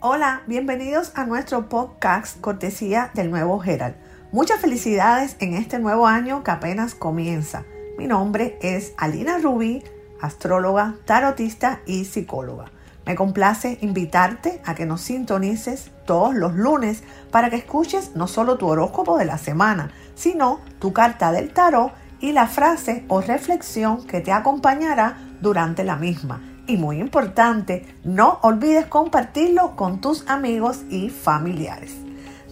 Hola, bienvenidos a nuestro podcast cortesía del nuevo Herald. Muchas felicidades en este nuevo año que apenas comienza. Mi nombre es Alina Rubí, astróloga, tarotista y psicóloga. Me complace invitarte a que nos sintonices todos los lunes para que escuches no solo tu horóscopo de la semana, sino tu carta del tarot y la frase o reflexión que te acompañará durante la misma y muy importante, no olvides compartirlo con tus amigos y familiares.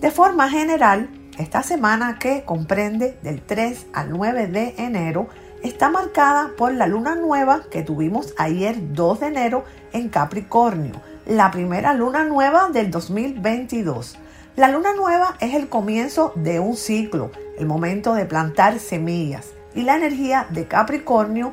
De forma general, esta semana que comprende del 3 al 9 de enero está marcada por la luna nueva que tuvimos ayer 2 de enero en Capricornio, la primera luna nueva del 2022. La luna nueva es el comienzo de un ciclo, el momento de plantar semillas y la energía de Capricornio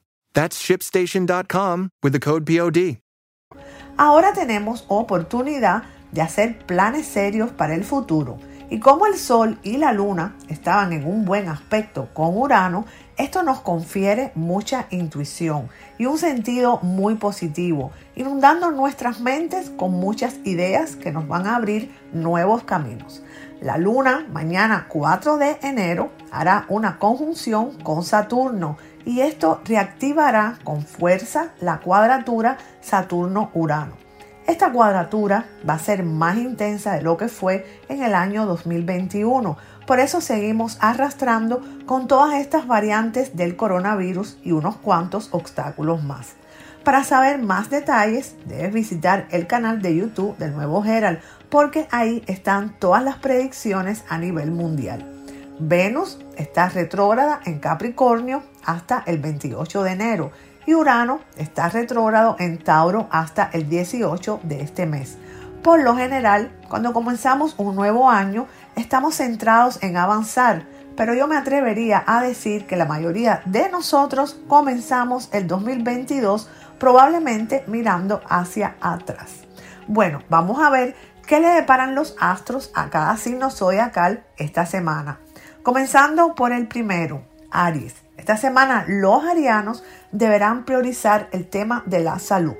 That's shipstation.com with the code POD. Ahora tenemos oportunidad de hacer planes serios para el futuro. Y como el Sol y la Luna estaban en un buen aspecto con Urano, esto nos confiere mucha intuición y un sentido muy positivo, inundando nuestras mentes con muchas ideas que nos van a abrir nuevos caminos. La Luna, mañana 4 de enero, hará una conjunción con Saturno y esto reactivará con fuerza la cuadratura Saturno-Urano. Esta cuadratura va a ser más intensa de lo que fue en el año 2021. Por eso seguimos arrastrando con todas estas variantes del coronavirus y unos cuantos obstáculos más. Para saber más detalles, debes visitar el canal de YouTube del Nuevo Herald, porque ahí están todas las predicciones a nivel mundial. Venus está retrógrada en Capricornio hasta el 28 de enero y Urano está retrógrado en Tauro hasta el 18 de este mes. Por lo general, cuando comenzamos un nuevo año, estamos centrados en avanzar, pero yo me atrevería a decir que la mayoría de nosotros comenzamos el 2022 probablemente mirando hacia atrás. Bueno, vamos a ver qué le deparan los astros a cada signo zodiacal esta semana. Comenzando por el primero, Aries. Esta semana los arianos deberán priorizar el tema de la salud.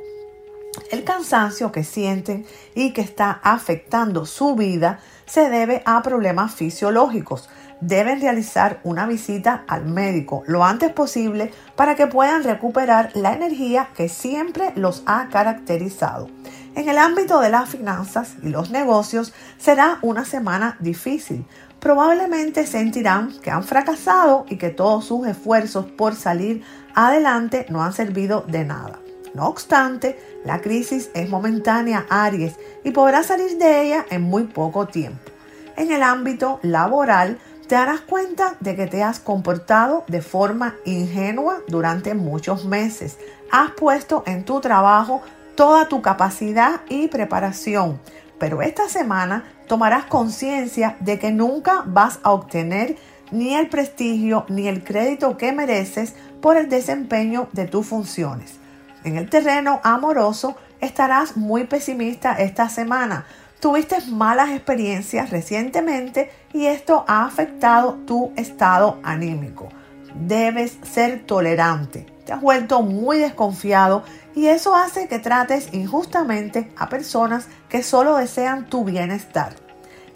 El cansancio que sienten y que está afectando su vida se debe a problemas fisiológicos. Deben realizar una visita al médico lo antes posible para que puedan recuperar la energía que siempre los ha caracterizado. En el ámbito de las finanzas y los negocios será una semana difícil, probablemente sentirán que han fracasado y que todos sus esfuerzos por salir adelante no han servido de nada. No obstante, la crisis es momentánea, Aries, y podrás salir de ella en muy poco tiempo. En el ámbito laboral, te darás cuenta de que te has comportado de forma ingenua durante muchos meses. Has puesto en tu trabajo toda tu capacidad y preparación, pero esta semana tomarás conciencia de que nunca vas a obtener ni el prestigio ni el crédito que mereces por el desempeño de tus funciones. En el terreno amoroso estarás muy pesimista esta semana. Tuviste malas experiencias recientemente y esto ha afectado tu estado anímico. Debes ser tolerante. Te has vuelto muy desconfiado y eso hace que trates injustamente a personas que solo desean tu bienestar.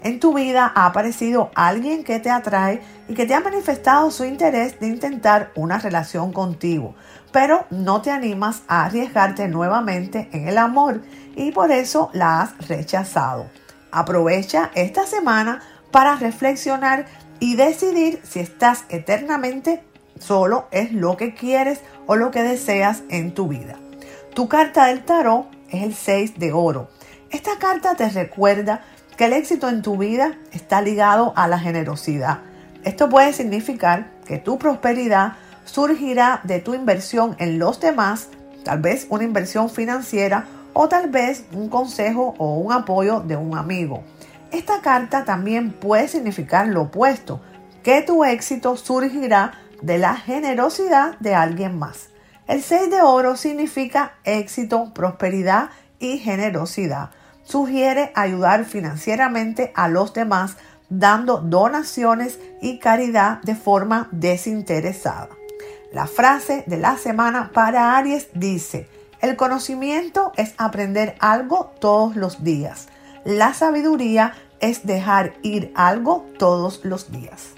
En tu vida ha aparecido alguien que te atrae y que te ha manifestado su interés de intentar una relación contigo, pero no te animas a arriesgarte nuevamente en el amor y por eso la has rechazado. Aprovecha esta semana para reflexionar y decidir si estás eternamente solo es lo que quieres o lo que deseas en tu vida. Tu carta del tarot es el 6 de oro. Esta carta te recuerda que el éxito en tu vida está ligado a la generosidad. Esto puede significar que tu prosperidad surgirá de tu inversión en los demás, tal vez una inversión financiera o tal vez un consejo o un apoyo de un amigo. Esta carta también puede significar lo opuesto, que tu éxito surgirá de la generosidad de alguien más. El 6 de oro significa éxito, prosperidad y generosidad. Sugiere ayudar financieramente a los demás dando donaciones y caridad de forma desinteresada. La frase de la semana para Aries dice, el conocimiento es aprender algo todos los días. La sabiduría es dejar ir algo todos los días.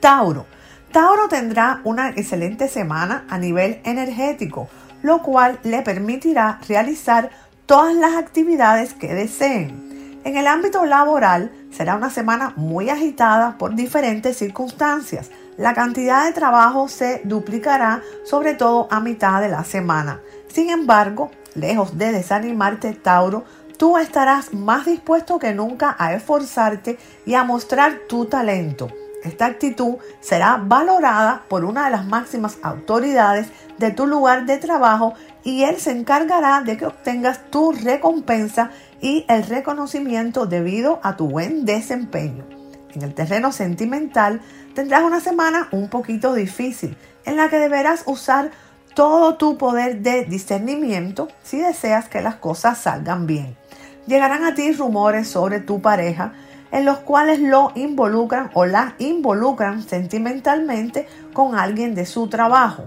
Tauro. Tauro tendrá una excelente semana a nivel energético, lo cual le permitirá realizar todas las actividades que deseen. En el ámbito laboral será una semana muy agitada por diferentes circunstancias. La cantidad de trabajo se duplicará sobre todo a mitad de la semana. Sin embargo, lejos de desanimarte, Tauro, tú estarás más dispuesto que nunca a esforzarte y a mostrar tu talento. Esta actitud será valorada por una de las máximas autoridades de tu lugar de trabajo y él se encargará de que obtengas tu recompensa y el reconocimiento debido a tu buen desempeño. En el terreno sentimental tendrás una semana un poquito difícil en la que deberás usar todo tu poder de discernimiento si deseas que las cosas salgan bien. Llegarán a ti rumores sobre tu pareja en los cuales lo involucran o la involucran sentimentalmente con alguien de su trabajo.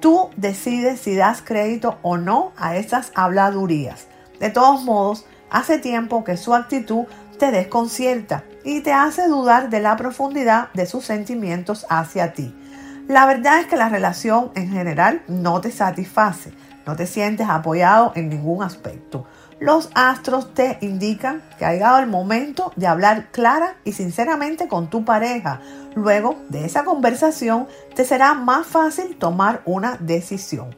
Tú decides si das crédito o no a esas habladurías. De todos modos, hace tiempo que su actitud te desconcierta y te hace dudar de la profundidad de sus sentimientos hacia ti. La verdad es que la relación en general no te satisface, no te sientes apoyado en ningún aspecto los astros te indican que ha llegado el momento de hablar clara y sinceramente con tu pareja. Luego de esa conversación te será más fácil tomar una decisión.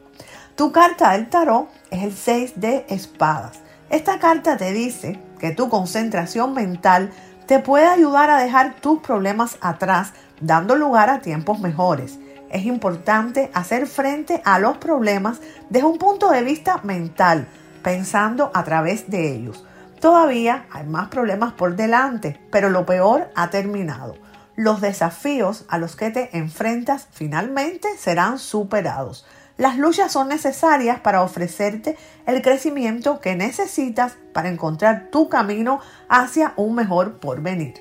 Tu carta del tarot es el 6 de espadas. Esta carta te dice que tu concentración mental te puede ayudar a dejar tus problemas atrás, dando lugar a tiempos mejores. Es importante hacer frente a los problemas desde un punto de vista mental pensando a través de ellos. Todavía hay más problemas por delante, pero lo peor ha terminado. Los desafíos a los que te enfrentas finalmente serán superados. Las luchas son necesarias para ofrecerte el crecimiento que necesitas para encontrar tu camino hacia un mejor porvenir.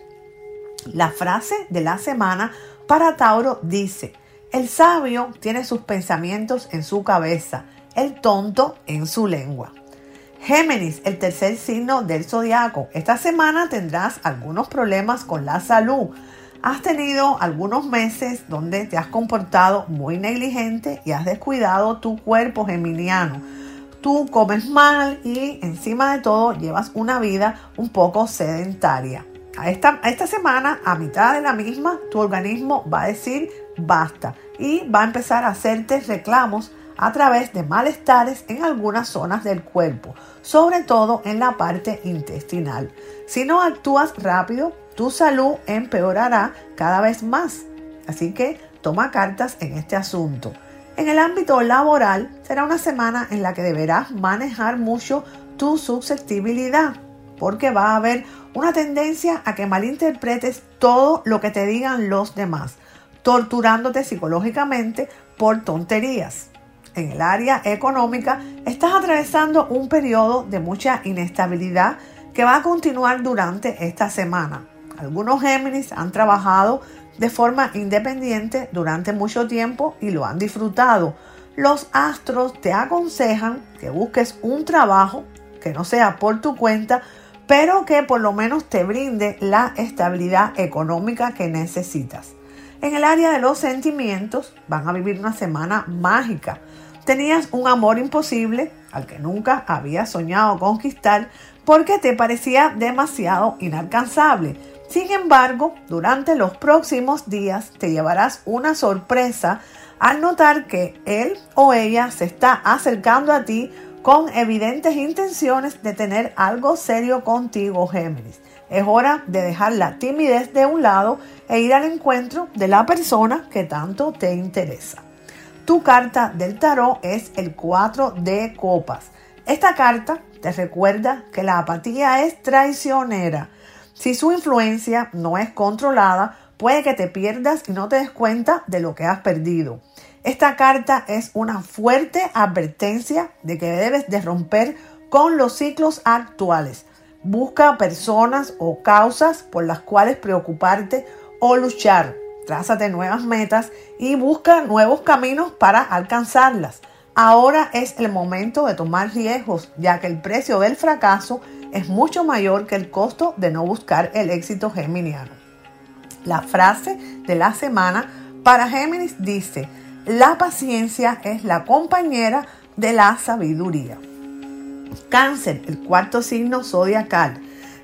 La frase de la semana para Tauro dice, el sabio tiene sus pensamientos en su cabeza, el tonto en su lengua. Géminis, el tercer signo del zodiaco. Esta semana tendrás algunos problemas con la salud. Has tenido algunos meses donde te has comportado muy negligente y has descuidado tu cuerpo geminiano. Tú comes mal y encima de todo llevas una vida un poco sedentaria. A esta, a esta semana, a mitad de la misma, tu organismo va a decir basta y va a empezar a hacerte reclamos a través de malestares en algunas zonas del cuerpo, sobre todo en la parte intestinal. Si no actúas rápido, tu salud empeorará cada vez más. Así que toma cartas en este asunto. En el ámbito laboral será una semana en la que deberás manejar mucho tu susceptibilidad, porque va a haber una tendencia a que malinterpretes todo lo que te digan los demás, torturándote psicológicamente por tonterías en el área económica, estás atravesando un periodo de mucha inestabilidad que va a continuar durante esta semana. Algunos Géminis han trabajado de forma independiente durante mucho tiempo y lo han disfrutado. Los astros te aconsejan que busques un trabajo que no sea por tu cuenta, pero que por lo menos te brinde la estabilidad económica que necesitas. En el área de los sentimientos van a vivir una semana mágica Tenías un amor imposible al que nunca habías soñado conquistar porque te parecía demasiado inalcanzable. Sin embargo, durante los próximos días te llevarás una sorpresa al notar que él o ella se está acercando a ti con evidentes intenciones de tener algo serio contigo, Géminis. Es hora de dejar la timidez de un lado e ir al encuentro de la persona que tanto te interesa. Tu carta del tarot es el 4 de copas. Esta carta te recuerda que la apatía es traicionera. Si su influencia no es controlada, puede que te pierdas y no te des cuenta de lo que has perdido. Esta carta es una fuerte advertencia de que debes de romper con los ciclos actuales. Busca personas o causas por las cuales preocuparte o luchar. Trázate nuevas metas y busca nuevos caminos para alcanzarlas. Ahora es el momento de tomar riesgos, ya que el precio del fracaso es mucho mayor que el costo de no buscar el éxito geminiano. La frase de la semana para Géminis dice, la paciencia es la compañera de la sabiduría. Cáncer, el cuarto signo zodiacal.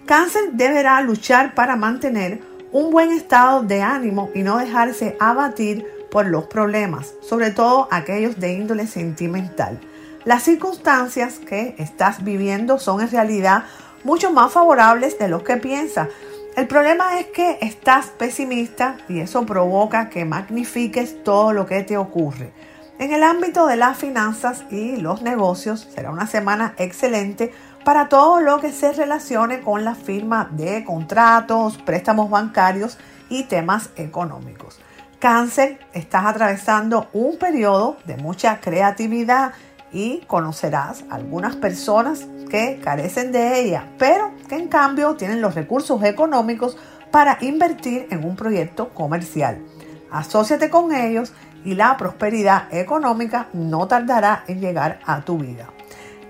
Cáncer deberá luchar para mantener un buen estado de ánimo y no dejarse abatir por los problemas, sobre todo aquellos de índole sentimental. Las circunstancias que estás viviendo son en realidad mucho más favorables de lo que piensas. El problema es que estás pesimista y eso provoca que magnifiques todo lo que te ocurre. En el ámbito de las finanzas y los negocios será una semana excelente para todo lo que se relacione con la firma de contratos, préstamos bancarios y temas económicos. Cáncer, estás atravesando un periodo de mucha creatividad y conocerás algunas personas que carecen de ella, pero que en cambio tienen los recursos económicos para invertir en un proyecto comercial. Asociate con ellos y la prosperidad económica no tardará en llegar a tu vida.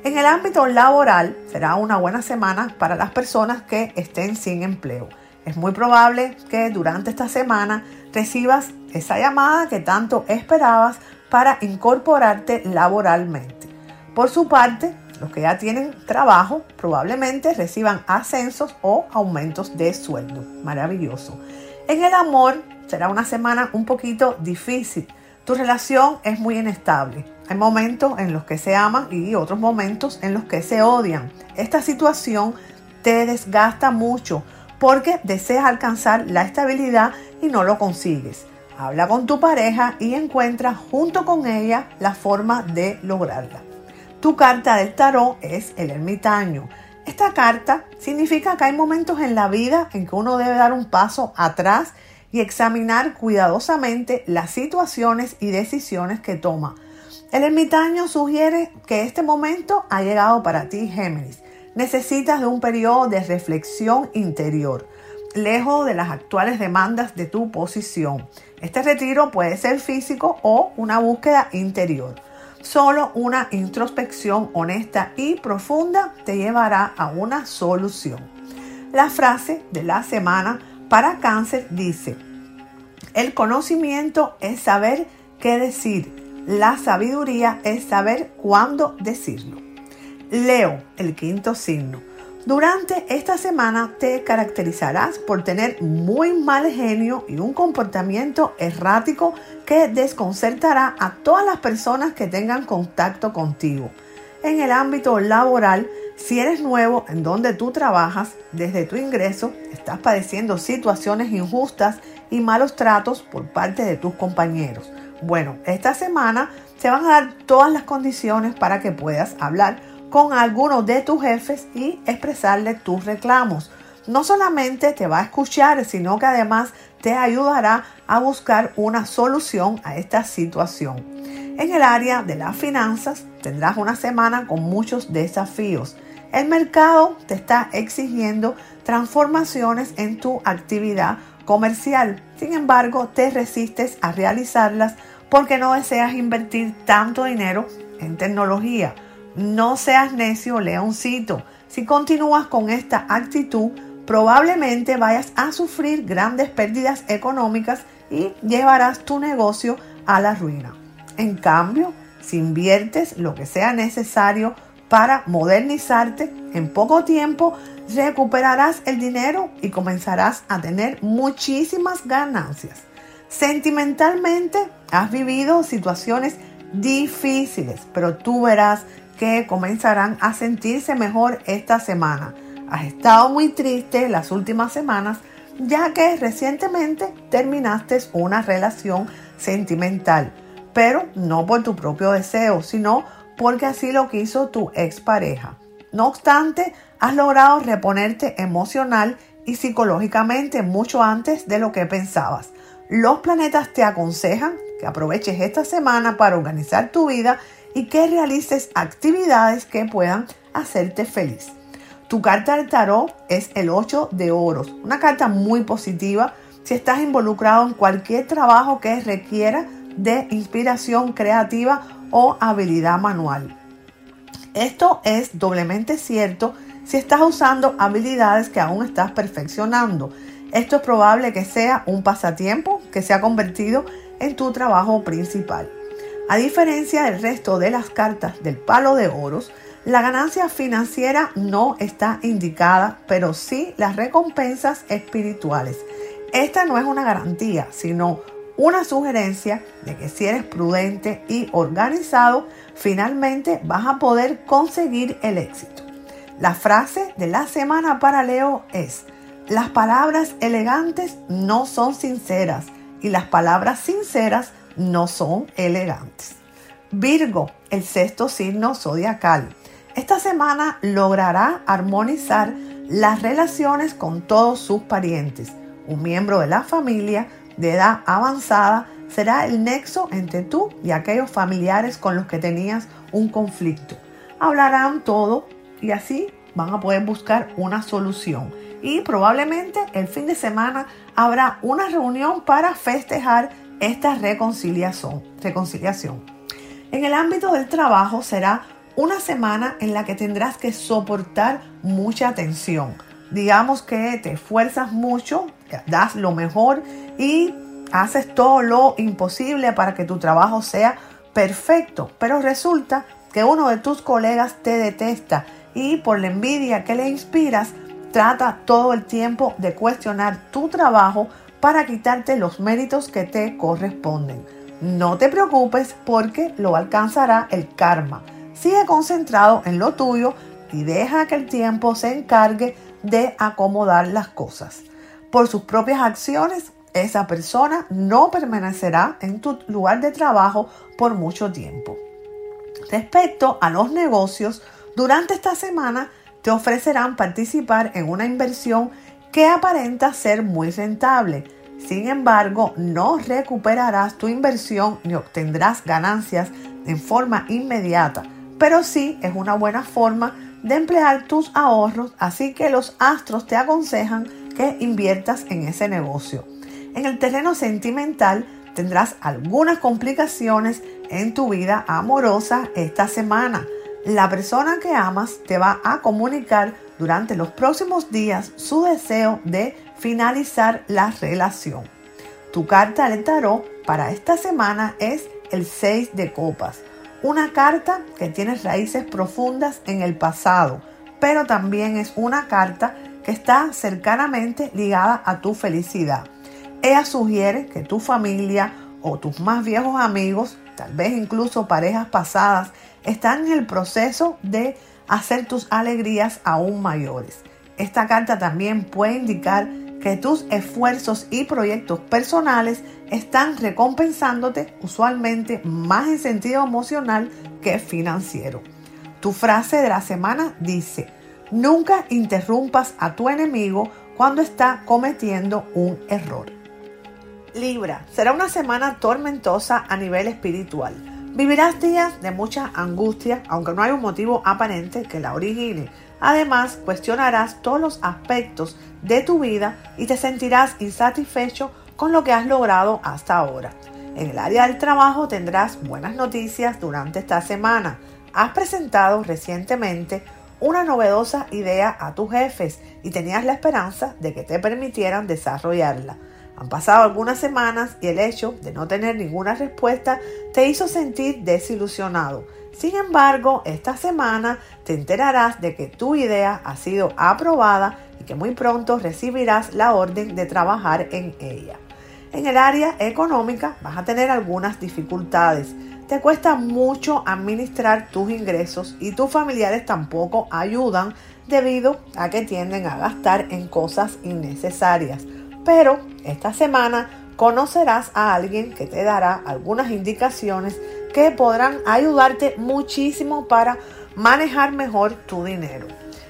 En el ámbito laboral será una buena semana para las personas que estén sin empleo. Es muy probable que durante esta semana recibas esa llamada que tanto esperabas para incorporarte laboralmente. Por su parte, los que ya tienen trabajo probablemente reciban ascensos o aumentos de sueldo. Maravilloso. En el amor será una semana un poquito difícil. Tu relación es muy inestable. Hay momentos en los que se aman y otros momentos en los que se odian. Esta situación te desgasta mucho porque deseas alcanzar la estabilidad y no lo consigues. Habla con tu pareja y encuentra junto con ella la forma de lograrla. Tu carta del tarot es el ermitaño. Esta carta significa que hay momentos en la vida en que uno debe dar un paso atrás y examinar cuidadosamente las situaciones y decisiones que toma. El ermitaño sugiere que este momento ha llegado para ti, Géminis. Necesitas de un periodo de reflexión interior, lejos de las actuales demandas de tu posición. Este retiro puede ser físico o una búsqueda interior. Solo una introspección honesta y profunda te llevará a una solución. La frase de la semana para cáncer dice, el conocimiento es saber qué decir, la sabiduría es saber cuándo decirlo. Leo, el quinto signo. Durante esta semana te caracterizarás por tener muy mal genio y un comportamiento errático que desconcertará a todas las personas que tengan contacto contigo. En el ámbito laboral, si eres nuevo en donde tú trabajas, desde tu ingreso estás padeciendo situaciones injustas y malos tratos por parte de tus compañeros. Bueno, esta semana se van a dar todas las condiciones para que puedas hablar con alguno de tus jefes y expresarle tus reclamos. No solamente te va a escuchar, sino que además te ayudará a buscar una solución a esta situación. En el área de las finanzas tendrás una semana con muchos desafíos. El mercado te está exigiendo transformaciones en tu actividad comercial. Sin embargo, te resistes a realizarlas porque no deseas invertir tanto dinero en tecnología. No seas necio, leoncito. Si continúas con esta actitud, probablemente vayas a sufrir grandes pérdidas económicas y llevarás tu negocio a la ruina. En cambio, si inviertes lo que sea necesario para modernizarte, en poco tiempo recuperarás el dinero y comenzarás a tener muchísimas ganancias. Sentimentalmente has vivido situaciones difíciles, pero tú verás que comenzarán a sentirse mejor esta semana. Has estado muy triste las últimas semanas ya que recientemente terminaste una relación sentimental, pero no por tu propio deseo, sino porque así lo quiso tu expareja. No obstante, has logrado reponerte emocional y psicológicamente mucho antes de lo que pensabas. Los planetas te aconsejan que aproveches esta semana para organizar tu vida y que realices actividades que puedan hacerte feliz. Tu carta del tarot es el 8 de oros, una carta muy positiva si estás involucrado en cualquier trabajo que requiera de inspiración creativa o habilidad manual. Esto es doblemente cierto si estás usando habilidades que aún estás perfeccionando. Esto es probable que sea un pasatiempo que se ha convertido en tu trabajo principal. A diferencia del resto de las cartas del palo de oros, la ganancia financiera no está indicada, pero sí las recompensas espirituales. Esta no es una garantía, sino una sugerencia de que si eres prudente y organizado, finalmente vas a poder conseguir el éxito. La frase de la semana para Leo es, las palabras elegantes no son sinceras y las palabras sinceras no son elegantes. Virgo, el sexto signo zodiacal. Esta semana logrará armonizar las relaciones con todos sus parientes. Un miembro de la familia de edad avanzada será el nexo entre tú y aquellos familiares con los que tenías un conflicto. Hablarán todo y así van a poder buscar una solución. Y probablemente el fin de semana habrá una reunión para festejar esta reconciliación. reconciliación. En el ámbito del trabajo será una semana en la que tendrás que soportar mucha tensión. Digamos que te esfuerzas mucho, das lo mejor y haces todo lo imposible para que tu trabajo sea perfecto, pero resulta que uno de tus colegas te detesta y por la envidia que le inspiras, trata todo el tiempo de cuestionar tu trabajo para quitarte los méritos que te corresponden. No te preocupes porque lo alcanzará el karma. Sigue concentrado en lo tuyo y deja que el tiempo se encargue de acomodar las cosas. Por sus propias acciones, esa persona no permanecerá en tu lugar de trabajo por mucho tiempo. Respecto a los negocios, durante esta semana te ofrecerán participar en una inversión que aparenta ser muy rentable. Sin embargo, no recuperarás tu inversión ni obtendrás ganancias en forma inmediata, pero sí es una buena forma de emplear tus ahorros, así que los astros te aconsejan que inviertas en ese negocio. En el terreno sentimental tendrás algunas complicaciones en tu vida amorosa esta semana. La persona que amas te va a comunicar durante los próximos días su deseo de finalizar la relación. Tu carta de tarot para esta semana es el 6 de copas, una carta que tiene raíces profundas en el pasado, pero también es una carta que está cercanamente ligada a tu felicidad. Ella sugiere que tu familia o tus más viejos amigos, tal vez incluso parejas pasadas, están en el proceso de hacer tus alegrías aún mayores. Esta carta también puede indicar que tus esfuerzos y proyectos personales están recompensándote usualmente más en sentido emocional que financiero. Tu frase de la semana dice, nunca interrumpas a tu enemigo cuando está cometiendo un error. Libra, será una semana tormentosa a nivel espiritual. Vivirás días de mucha angustia, aunque no hay un motivo aparente que la origine. Además, cuestionarás todos los aspectos de tu vida y te sentirás insatisfecho con lo que has logrado hasta ahora. En el área del trabajo tendrás buenas noticias durante esta semana. Has presentado recientemente una novedosa idea a tus jefes y tenías la esperanza de que te permitieran desarrollarla. Han pasado algunas semanas y el hecho de no tener ninguna respuesta te hizo sentir desilusionado. Sin embargo, esta semana te enterarás de que tu idea ha sido aprobada y que muy pronto recibirás la orden de trabajar en ella. En el área económica vas a tener algunas dificultades. Te cuesta mucho administrar tus ingresos y tus familiares tampoco ayudan debido a que tienden a gastar en cosas innecesarias. Pero esta semana conocerás a alguien que te dará algunas indicaciones que podrán ayudarte muchísimo para manejar mejor tu dinero.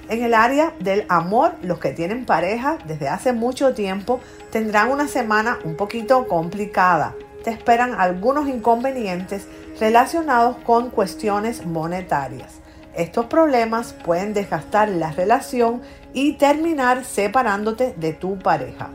En el área del amor, los que tienen pareja desde hace mucho tiempo tendrán una semana un poquito complicada. Te esperan algunos inconvenientes relacionados con cuestiones monetarias. Estos problemas pueden desgastar la relación y terminar separándote de tu pareja.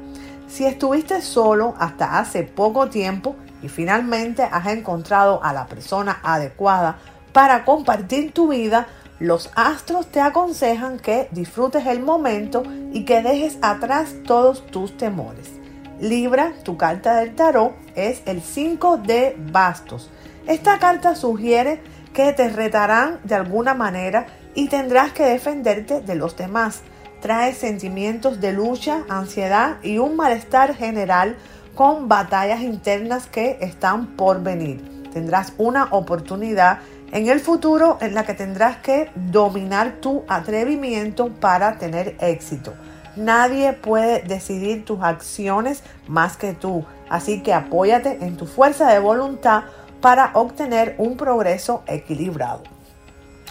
Si estuviste solo hasta hace poco tiempo y finalmente has encontrado a la persona adecuada para compartir tu vida, los astros te aconsejan que disfrutes el momento y que dejes atrás todos tus temores. Libra, tu carta del tarot es el 5 de bastos. Esta carta sugiere que te retarán de alguna manera y tendrás que defenderte de los demás. Trae sentimientos de lucha, ansiedad y un malestar general con batallas internas que están por venir. Tendrás una oportunidad en el futuro en la que tendrás que dominar tu atrevimiento para tener éxito. Nadie puede decidir tus acciones más que tú, así que apóyate en tu fuerza de voluntad para obtener un progreso equilibrado.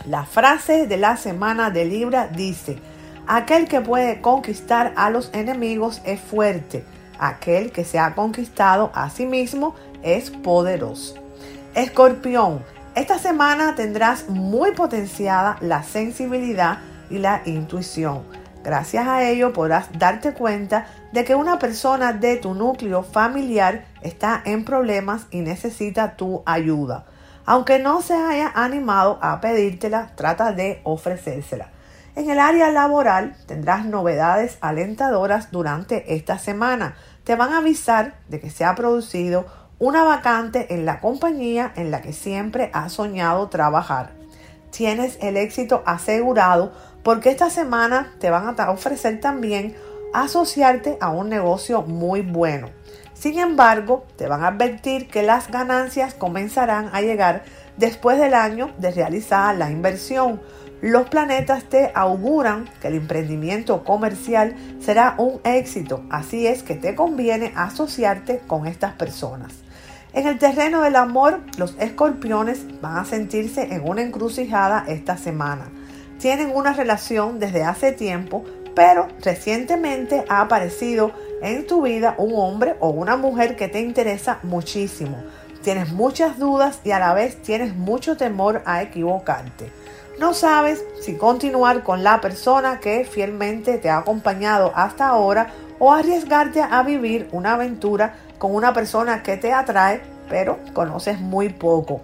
La frase de la semana de Libra dice, aquel que puede conquistar a los enemigos es fuerte, aquel que se ha conquistado a sí mismo es poderoso. Escorpión, esta semana tendrás muy potenciada la sensibilidad y la intuición. Gracias a ello podrás darte cuenta de que una persona de tu núcleo familiar está en problemas y necesita tu ayuda. Aunque no se haya animado a pedírtela, trata de ofrecérsela. En el área laboral tendrás novedades alentadoras durante esta semana. Te van a avisar de que se ha producido una vacante en la compañía en la que siempre has soñado trabajar. Tienes el éxito asegurado porque esta semana te van a ofrecer también asociarte a un negocio muy bueno. Sin embargo, te van a advertir que las ganancias comenzarán a llegar después del año de realizada la inversión. Los planetas te auguran que el emprendimiento comercial será un éxito, así es que te conviene asociarte con estas personas. En el terreno del amor, los escorpiones van a sentirse en una encrucijada esta semana. Tienen una relación desde hace tiempo, pero recientemente ha aparecido en tu vida un hombre o una mujer que te interesa muchísimo. Tienes muchas dudas y a la vez tienes mucho temor a equivocarte. No sabes si continuar con la persona que fielmente te ha acompañado hasta ahora o arriesgarte a vivir una aventura con una persona que te atrae, pero conoces muy poco.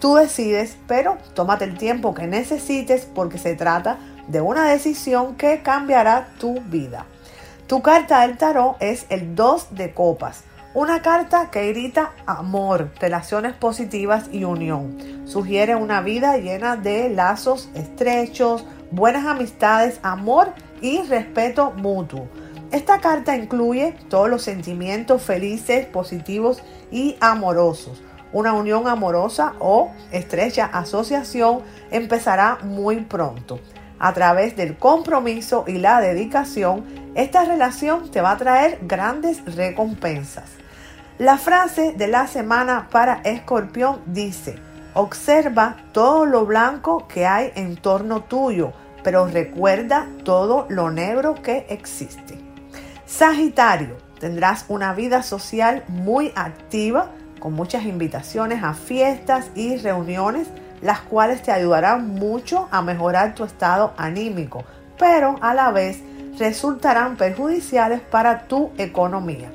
Tú decides, pero tómate el tiempo que necesites porque se trata de una decisión que cambiará tu vida. Tu carta del tarot es el 2 de copas, una carta que grita amor, relaciones positivas y unión. Sugiere una vida llena de lazos estrechos, buenas amistades, amor y respeto mutuo. Esta carta incluye todos los sentimientos felices, positivos y amorosos. Una unión amorosa o estrecha asociación empezará muy pronto. A través del compromiso y la dedicación, esta relación te va a traer grandes recompensas. La frase de la semana para Escorpión dice, observa todo lo blanco que hay en torno tuyo, pero recuerda todo lo negro que existe. Sagitario, tendrás una vida social muy activa con muchas invitaciones a fiestas y reuniones, las cuales te ayudarán mucho a mejorar tu estado anímico, pero a la vez resultarán perjudiciales para tu economía.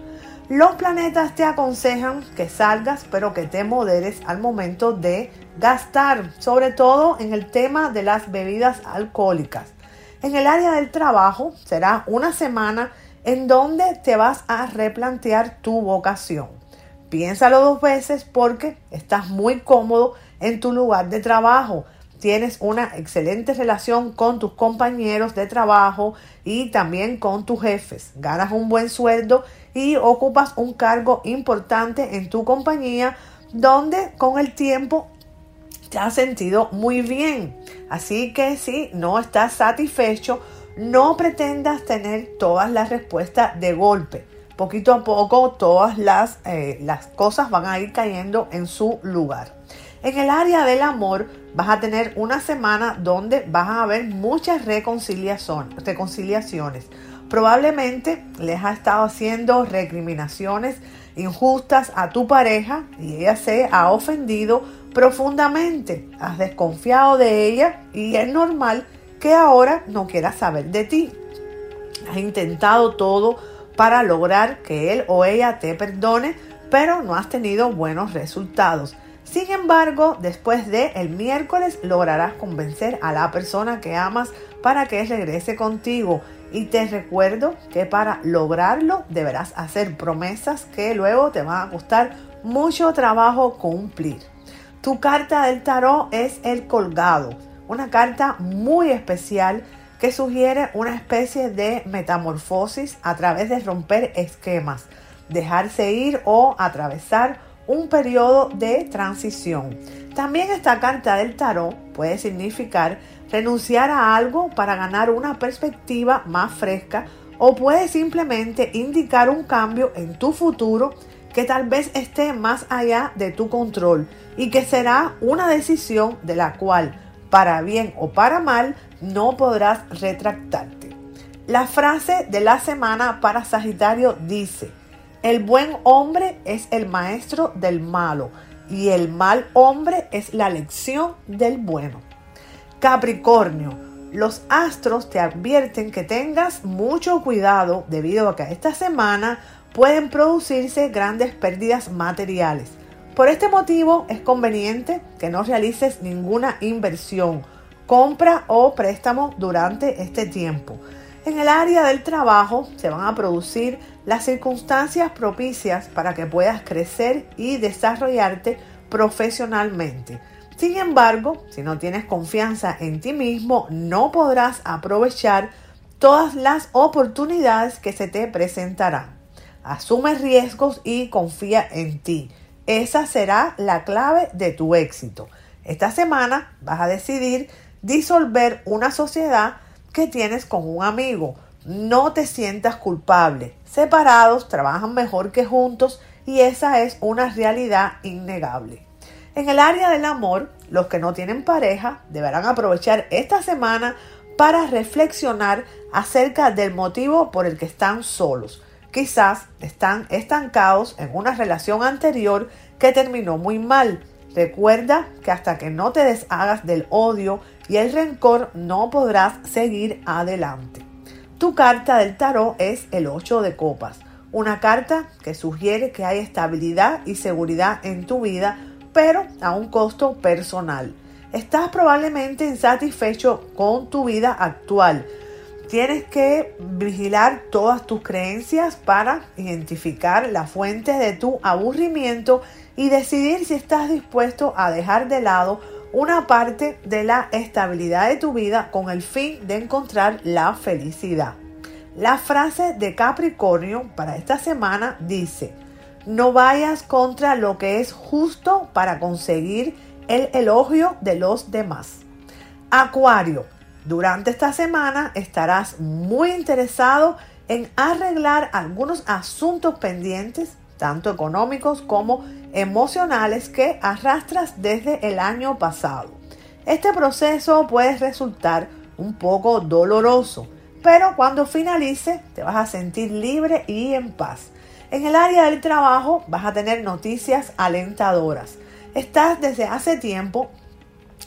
Los planetas te aconsejan que salgas, pero que te moderes al momento de gastar, sobre todo en el tema de las bebidas alcohólicas. En el área del trabajo será una semana en donde te vas a replantear tu vocación. Piénsalo dos veces porque estás muy cómodo en tu lugar de trabajo. Tienes una excelente relación con tus compañeros de trabajo y también con tus jefes. Ganas un buen sueldo y ocupas un cargo importante en tu compañía donde con el tiempo te has sentido muy bien. Así que si no estás satisfecho, no pretendas tener todas las respuestas de golpe. Poquito a poco todas las, eh, las cosas van a ir cayendo en su lugar. En el área del amor vas a tener una semana donde vas a ver muchas reconciliaciones. Probablemente les ha estado haciendo recriminaciones injustas a tu pareja y ella se ha ofendido profundamente. Has desconfiado de ella y es normal que ahora no quiera saber de ti. Has intentado todo para lograr que él o ella te perdone, pero no has tenido buenos resultados. Sin embargo, después de el miércoles lograrás convencer a la persona que amas para que regrese contigo. Y te recuerdo que para lograrlo deberás hacer promesas que luego te van a costar mucho trabajo cumplir. Tu carta del tarot es el colgado, una carta muy especial que sugiere una especie de metamorfosis a través de romper esquemas, dejarse ir o atravesar un periodo de transición. También esta carta del tarot puede significar renunciar a algo para ganar una perspectiva más fresca o puede simplemente indicar un cambio en tu futuro que tal vez esté más allá de tu control y que será una decisión de la cual, para bien o para mal, no podrás retractarte. La frase de la semana para Sagitario dice, el buen hombre es el maestro del malo y el mal hombre es la lección del bueno. Capricornio, los astros te advierten que tengas mucho cuidado debido a que esta semana pueden producirse grandes pérdidas materiales. Por este motivo es conveniente que no realices ninguna inversión compra o préstamo durante este tiempo. En el área del trabajo se van a producir las circunstancias propicias para que puedas crecer y desarrollarte profesionalmente. Sin embargo, si no tienes confianza en ti mismo, no podrás aprovechar todas las oportunidades que se te presentarán. Asume riesgos y confía en ti. Esa será la clave de tu éxito. Esta semana vas a decidir disolver una sociedad que tienes con un amigo. No te sientas culpable. Separados trabajan mejor que juntos y esa es una realidad innegable. En el área del amor, los que no tienen pareja deberán aprovechar esta semana para reflexionar acerca del motivo por el que están solos. Quizás están estancados en una relación anterior que terminó muy mal. Recuerda que hasta que no te deshagas del odio y el rencor no podrás seguir adelante. Tu carta del tarot es el 8 de copas, una carta que sugiere que hay estabilidad y seguridad en tu vida, pero a un costo personal. Estás probablemente insatisfecho con tu vida actual. Tienes que vigilar todas tus creencias para identificar la fuente de tu aburrimiento y decidir si estás dispuesto a dejar de lado una parte de la estabilidad de tu vida con el fin de encontrar la felicidad. La frase de Capricornio para esta semana dice, no vayas contra lo que es justo para conseguir el elogio de los demás. Acuario, durante esta semana estarás muy interesado en arreglar algunos asuntos pendientes, tanto económicos como emocionales que arrastras desde el año pasado. Este proceso puede resultar un poco doloroso, pero cuando finalice te vas a sentir libre y en paz. En el área del trabajo vas a tener noticias alentadoras. Estás desde hace tiempo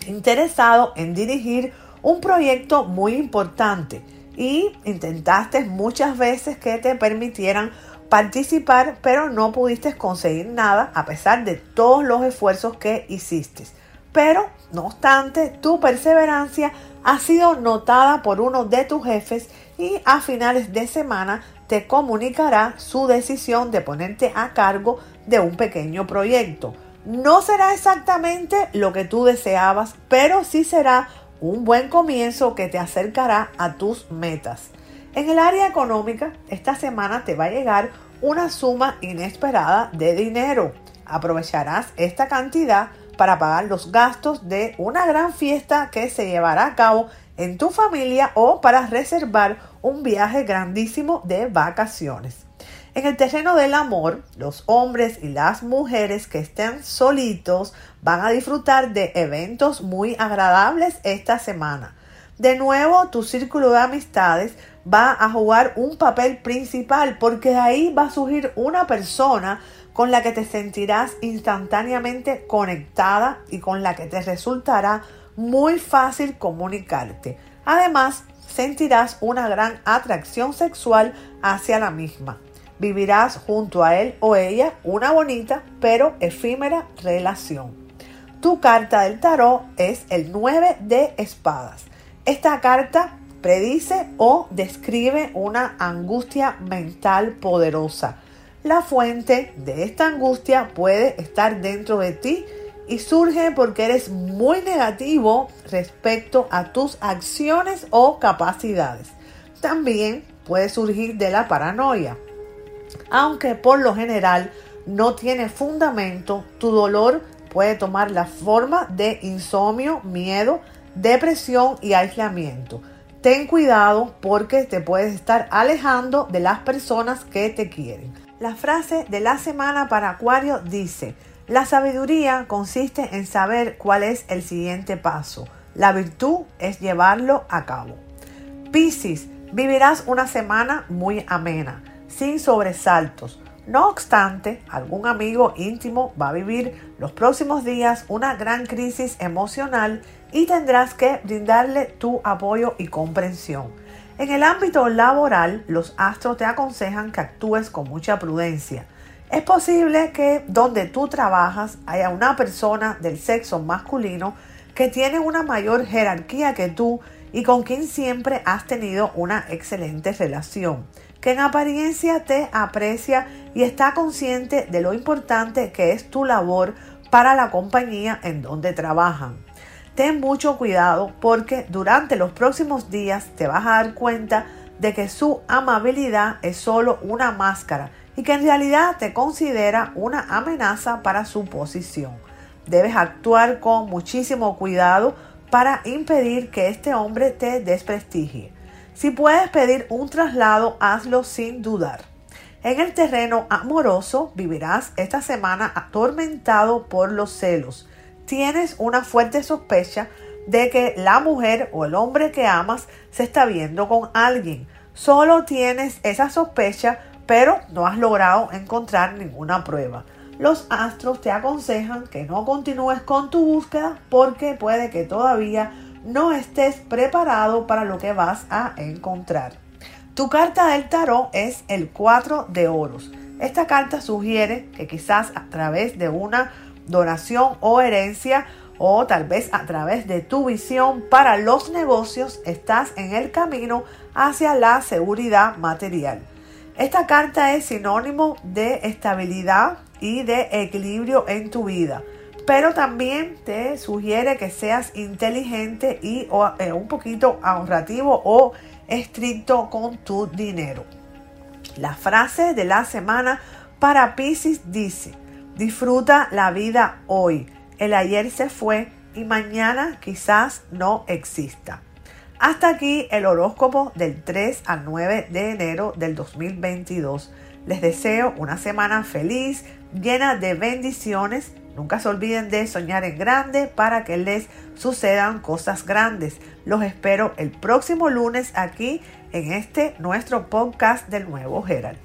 interesado en dirigir un proyecto muy importante y intentaste muchas veces que te permitieran participar, pero no pudiste conseguir nada a pesar de todos los esfuerzos que hiciste. Pero, no obstante, tu perseverancia ha sido notada por uno de tus jefes y a finales de semana te comunicará su decisión de ponerte a cargo de un pequeño proyecto. No será exactamente lo que tú deseabas, pero sí será un buen comienzo que te acercará a tus metas. En el área económica, esta semana te va a llegar una suma inesperada de dinero. Aprovecharás esta cantidad para pagar los gastos de una gran fiesta que se llevará a cabo en tu familia o para reservar un viaje grandísimo de vacaciones. En el terreno del amor, los hombres y las mujeres que estén solitos van a disfrutar de eventos muy agradables esta semana. De nuevo, tu círculo de amistades va a jugar un papel principal porque de ahí va a surgir una persona con la que te sentirás instantáneamente conectada y con la que te resultará muy fácil comunicarte. Además, sentirás una gran atracción sexual hacia la misma vivirás junto a él o ella una bonita pero efímera relación. Tu carta del tarot es el 9 de espadas. Esta carta predice o describe una angustia mental poderosa. La fuente de esta angustia puede estar dentro de ti y surge porque eres muy negativo respecto a tus acciones o capacidades. También puede surgir de la paranoia aunque por lo general no tiene fundamento, tu dolor puede tomar la forma de insomnio, miedo, depresión y aislamiento. Ten cuidado porque te puedes estar alejando de las personas que te quieren. La frase de la semana para Acuario dice, la sabiduría consiste en saber cuál es el siguiente paso. La virtud es llevarlo a cabo. Piscis, vivirás una semana muy amena sin sobresaltos. No obstante, algún amigo íntimo va a vivir los próximos días una gran crisis emocional y tendrás que brindarle tu apoyo y comprensión. En el ámbito laboral, los astros te aconsejan que actúes con mucha prudencia. Es posible que donde tú trabajas haya una persona del sexo masculino que tiene una mayor jerarquía que tú y con quien siempre has tenido una excelente relación que en apariencia te aprecia y está consciente de lo importante que es tu labor para la compañía en donde trabajan. Ten mucho cuidado porque durante los próximos días te vas a dar cuenta de que su amabilidad es solo una máscara y que en realidad te considera una amenaza para su posición. Debes actuar con muchísimo cuidado para impedir que este hombre te desprestigie. Si puedes pedir un traslado, hazlo sin dudar. En el terreno amoroso vivirás esta semana atormentado por los celos. Tienes una fuerte sospecha de que la mujer o el hombre que amas se está viendo con alguien. Solo tienes esa sospecha, pero no has logrado encontrar ninguna prueba. Los astros te aconsejan que no continúes con tu búsqueda porque puede que todavía no estés preparado para lo que vas a encontrar. Tu carta del tarot es el 4 de oros. Esta carta sugiere que quizás a través de una donación o herencia o tal vez a través de tu visión para los negocios estás en el camino hacia la seguridad material. Esta carta es sinónimo de estabilidad y de equilibrio en tu vida pero también te sugiere que seas inteligente y eh, un poquito ahorrativo o estricto con tu dinero. La frase de la semana para Pisces dice, disfruta la vida hoy. El ayer se fue y mañana quizás no exista. Hasta aquí el horóscopo del 3 al 9 de enero del 2022. Les deseo una semana feliz, llena de bendiciones Nunca se olviden de soñar en grande para que les sucedan cosas grandes. Los espero el próximo lunes aquí en este nuestro podcast del nuevo Gerald.